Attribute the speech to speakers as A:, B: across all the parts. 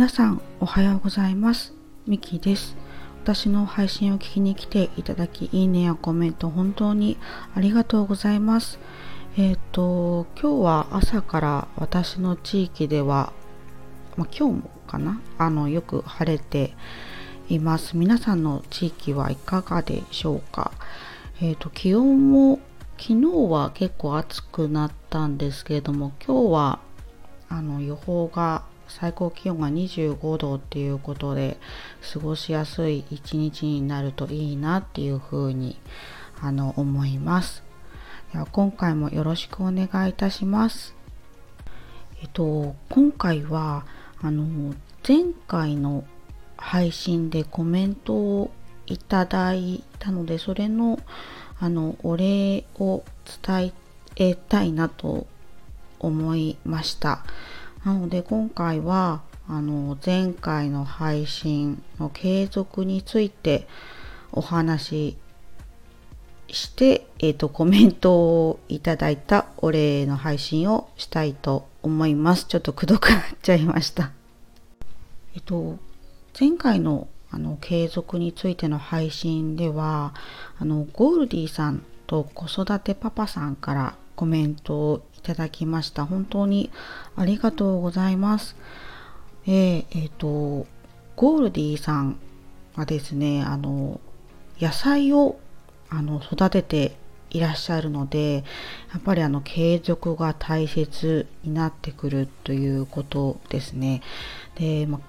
A: 皆さんおはようございます。ミキです。私の配信を聞きに来ていただきいいねやコメント本当にありがとうございます。えっ、ー、と今日は朝から私の地域ではまあ、今日もかな？あのよく晴れています。皆さんの地域はいかがでしょうか？えっ、ー、と気温も昨日は結構暑くなったんですけれども今日はあの予報が最高気温が25度っていうことで過ごしやすい一日になるといいなっていうふうにあの思います。では今回もよろしくお願いいたします。えっと今回はあの前回の配信でコメントをいただいたのでそれのあのお礼を伝えたいなと思いました。なので今回はあの前回の配信の継続についてお話しして、えーと、コメントをいただいたお礼の配信をしたいと思います。ちょっとくどくなっちゃいました。えっと、前回のあの継続についての配信ではあのゴールディさんと子育てパパさんからコメントをいただきました。本当にありがとうございます。えー、えー、とゴールディさんはですねあの野菜をあの育てていらっしゃるのでやっぱりあの継続が大切になってくるということですね。で、ま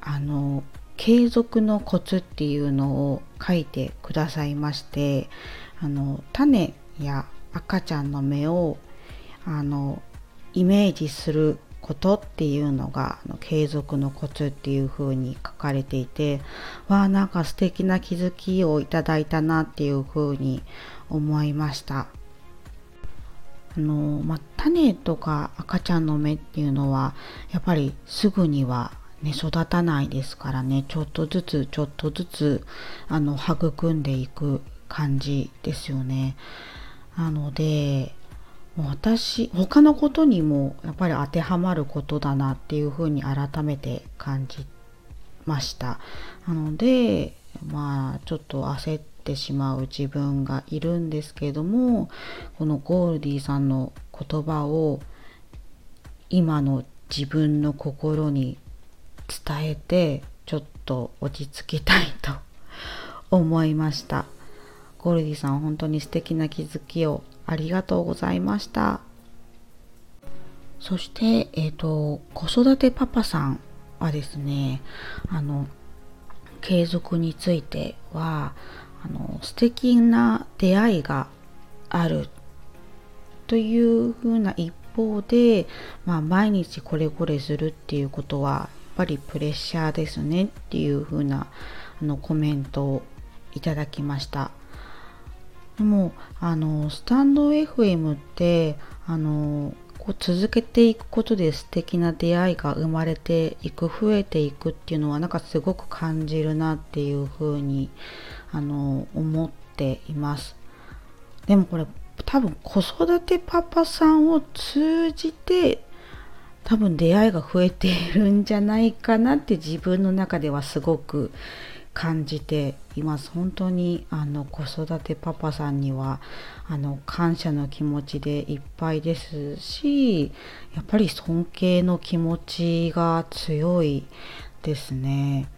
A: あの継続のコツっていうのを書いてくださいましてあの種や赤ちゃんの目をあのイメージすることっていうのが継続のコツっていう風に書かれていてわあなんか素敵な気づきをいただいたなっていう風に思いましたあの、まあ、種とか赤ちゃんの目っていうのはやっぱりすぐにはね、育たないですからねちょっとずつちょっとずつあの育んでいく感じですよね。なのでもう私他のことにもやっぱり当てはまることだなっていうふうに改めて感じました。なのでまあちょっと焦ってしまう自分がいるんですけどもこのゴールディさんの言葉を今の自分の心に伝えてちょっと落ち着きたいと思いましたゴルディさん本当に素敵な気づきをありがとうございました。そして、えっ、ー、と子育てパパさんはですねあの継続についてはあの素敵な出会いがあるというふうな一方で、まあ、毎日これこれするっていうことはやっぱりプレッシャーですねっていう風なあのコメントをいただきました。でもあのスタンド FM ってあのこう続けていくことで素敵な出会いが生まれていく増えていくっていうのはなんかすごく感じるなっていう風にあの思っています。でもこれ多分子育てパパさんを通じて多分出会いが増えているんじゃないかなって自分の中ではすごく感じています本当にあの子育てパパさんにはあの感謝の気持ちでいっぱいですしやっぱり尊敬の気持ちが強いですね。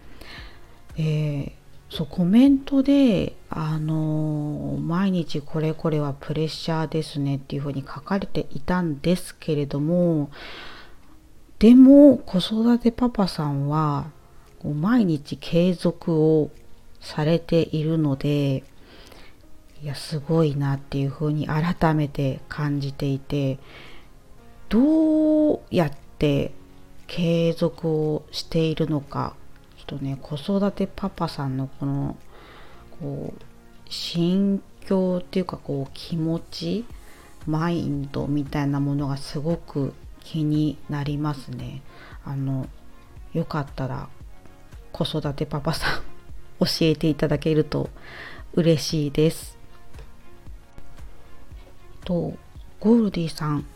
A: えーそうコメントであの毎日これこれはプレッシャーですねっていうふうに書かれていたんですけれどもでも子育てパパさんは毎日継続をされているのでいやすごいなっていうふうに改めて感じていてどうやって継続をしているのかちょっとね子育てパパさんのこのこう心境っていうかこう気持ちマインドみたいなものがすごく気になりますね。あのよかったら子育てパパさん教えていただけると嬉しいです。とゴールディさん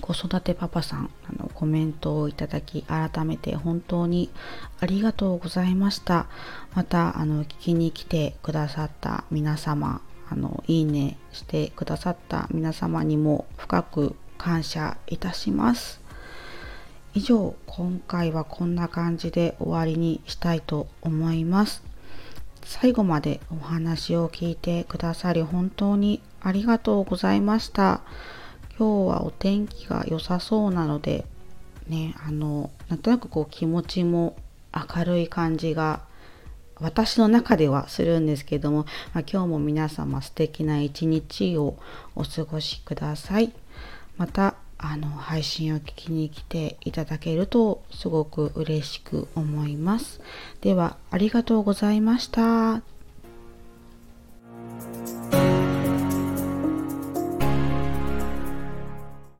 A: 子育てパパさんあのコメントをいただき改めて本当にありがとうございました。またあの聞きに来てくださった皆様あのいいねしてくださった皆様にも深く感謝いたします。以上今回はこんな感じで終わりにしたいと思います最後までお話を聞いてくださり本当にありがとうございました今日はお天気が良さそうなのでねあのなんとなくこう気持ちも明るい感じが私の中ではするんですけども、まあ、今日も皆様素敵な一日をお過ごしください。またあの配信を聞きに来ていただけるとすごく嬉しく思います。ではありがとうございました。